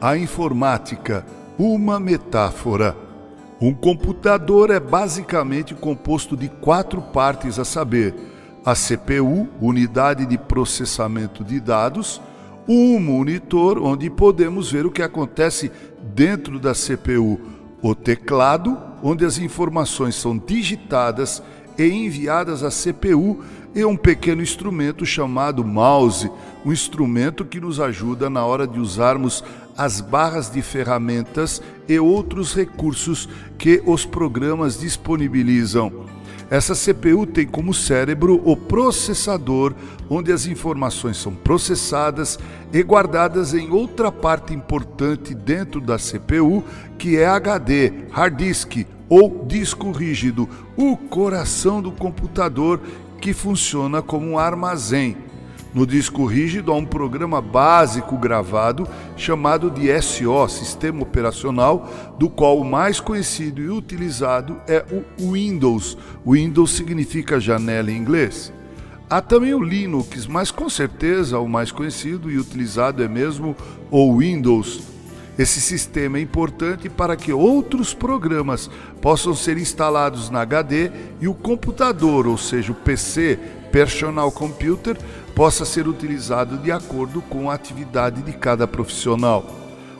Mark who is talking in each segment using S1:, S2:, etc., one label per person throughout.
S1: A informática, uma metáfora. Um computador é basicamente composto de quatro partes a saber: a CPU, unidade de processamento de dados, um monitor onde podemos ver o que acontece dentro da CPU, o teclado, onde as informações são digitadas e enviadas à CPU, e um pequeno instrumento chamado mouse, um instrumento que nos ajuda na hora de usarmos as barras de ferramentas e outros recursos que os programas disponibilizam. Essa CPU tem como cérebro o processador, onde as informações são processadas e guardadas em outra parte importante dentro da CPU, que é HD, hard disk ou disco rígido, o coração do computador que funciona como um armazém. No disco rígido há um programa básico gravado chamado de SO, Sistema Operacional, do qual o mais conhecido e utilizado é o Windows. Windows significa janela em inglês. Há também o Linux, mas com certeza o mais conhecido e utilizado é mesmo o Windows. Esse sistema é importante para que outros programas possam ser instalados na HD e o computador, ou seja, o PC, Personal Computer, possa ser utilizado de acordo com a atividade de cada profissional.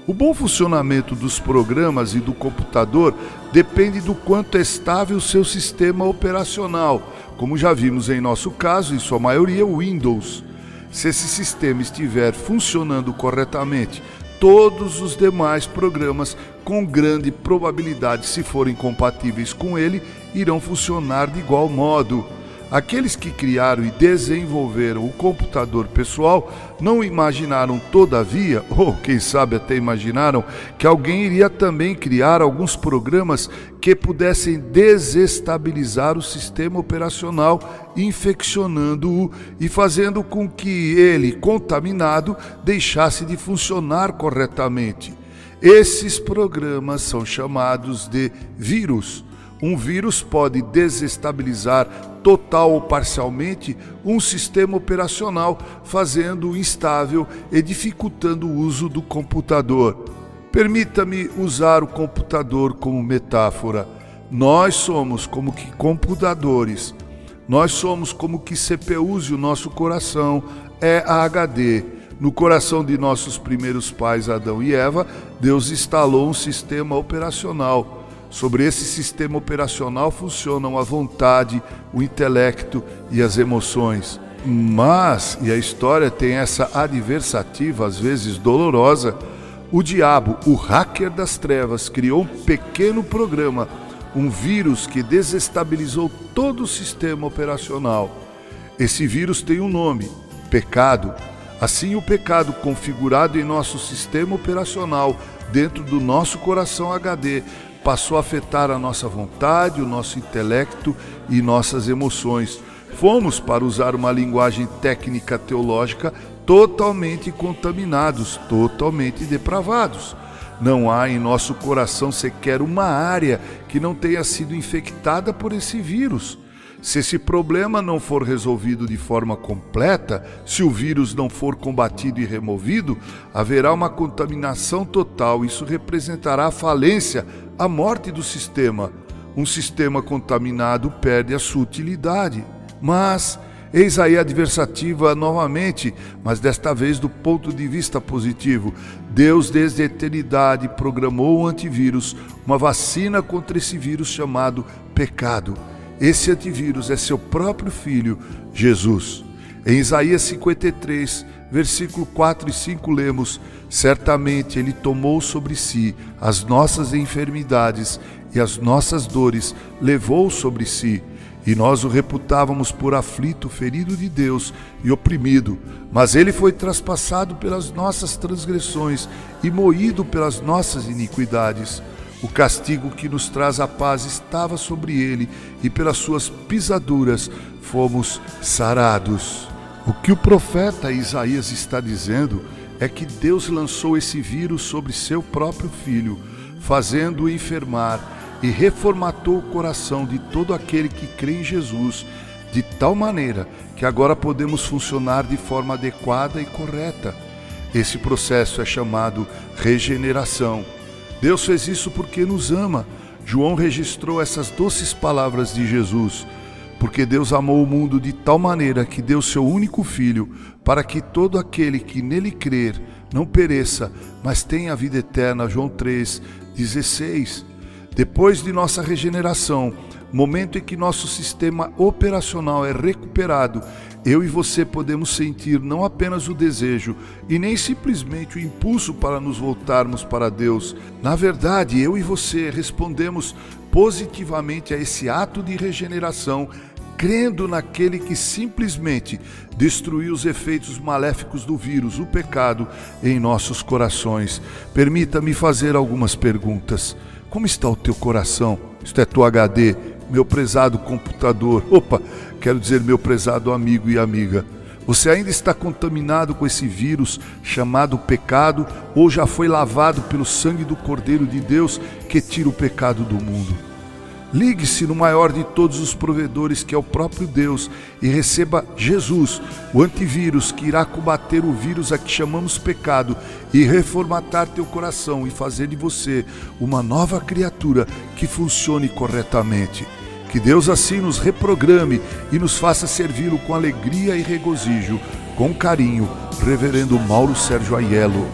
S1: O bom funcionamento dos programas e do computador depende do quanto é estável o seu sistema operacional, como já vimos em nosso caso, em sua maioria, o Windows. Se esse sistema estiver funcionando corretamente, todos os demais programas, com grande probabilidade, se forem compatíveis com ele, irão funcionar de igual modo. Aqueles que criaram e desenvolveram o computador pessoal não imaginaram, todavia, ou quem sabe até imaginaram, que alguém iria também criar alguns programas que pudessem desestabilizar o sistema operacional, infeccionando-o e fazendo com que ele, contaminado, deixasse de funcionar corretamente. Esses programas são chamados de vírus. Um vírus pode desestabilizar total ou parcialmente um sistema operacional, fazendo-o instável e dificultando o uso do computador. Permita-me usar o computador como metáfora. Nós somos como que computadores. Nós somos como que CPUs e o nosso coração é a HD. No coração de nossos primeiros pais, Adão e Eva, Deus instalou um sistema operacional Sobre esse sistema operacional funcionam a vontade, o intelecto e as emoções. Mas, e a história tem essa adversativa, às vezes dolorosa, o diabo, o hacker das trevas, criou um pequeno programa, um vírus que desestabilizou todo o sistema operacional. Esse vírus tem um nome: pecado. Assim, o pecado configurado em nosso sistema operacional, dentro do nosso coração HD, passou a afetar a nossa vontade, o nosso intelecto e nossas emoções. Fomos, para usar uma linguagem técnica teológica, totalmente contaminados, totalmente depravados. Não há em nosso coração sequer uma área que não tenha sido infectada por esse vírus. Se esse problema não for resolvido de forma completa, se o vírus não for combatido e removido, haverá uma contaminação total. Isso representará a falência, a morte do sistema. Um sistema contaminado perde a sua utilidade. Mas, eis aí a adversativa novamente, mas desta vez do ponto de vista positivo. Deus, desde a eternidade, programou o antivírus, uma vacina contra esse vírus chamado pecado. Esse antivírus é seu próprio filho, Jesus. Em Isaías 53, versículo 4 e 5 lemos: Certamente ele tomou sobre si as nossas enfermidades e as nossas dores levou sobre si. E nós o reputávamos por aflito, ferido de Deus e oprimido. Mas ele foi traspassado pelas nossas transgressões e moído pelas nossas iniquidades. O castigo que nos traz a paz estava sobre ele, e pelas suas pisaduras fomos sarados. O que o profeta Isaías está dizendo é que Deus lançou esse vírus sobre seu próprio filho, fazendo-o enfermar, e reformatou o coração de todo aquele que crê em Jesus, de tal maneira que agora podemos funcionar de forma adequada e correta. Esse processo é chamado regeneração. Deus fez isso porque nos ama. João registrou essas doces palavras de Jesus. Porque Deus amou o mundo de tal maneira que deu seu único filho, para que todo aquele que nele crer não pereça, mas tenha a vida eterna. João 3, 16. Depois de nossa regeneração, momento em que nosso sistema operacional é recuperado, eu e você podemos sentir não apenas o desejo e nem simplesmente o impulso para nos voltarmos para Deus. Na verdade, eu e você respondemos positivamente a esse ato de regeneração crendo naquele que simplesmente destruiu os efeitos maléficos do vírus, o pecado, em nossos corações. Permita-me fazer algumas perguntas. Como está o teu coração? Isto é tu HD, meu prezado computador. Opa, quero dizer meu prezado amigo e amiga. Você ainda está contaminado com esse vírus chamado pecado ou já foi lavado pelo sangue do Cordeiro de Deus que tira o pecado do mundo? Ligue-se no maior de todos os provedores, que é o próprio Deus, e receba Jesus, o antivírus que irá combater o vírus a que chamamos pecado e reformatar teu coração e fazer de você uma nova criatura que funcione corretamente. Que Deus assim nos reprograme e nos faça servi-lo com alegria e regozijo. Com carinho, Reverendo Mauro Sérgio Aiello.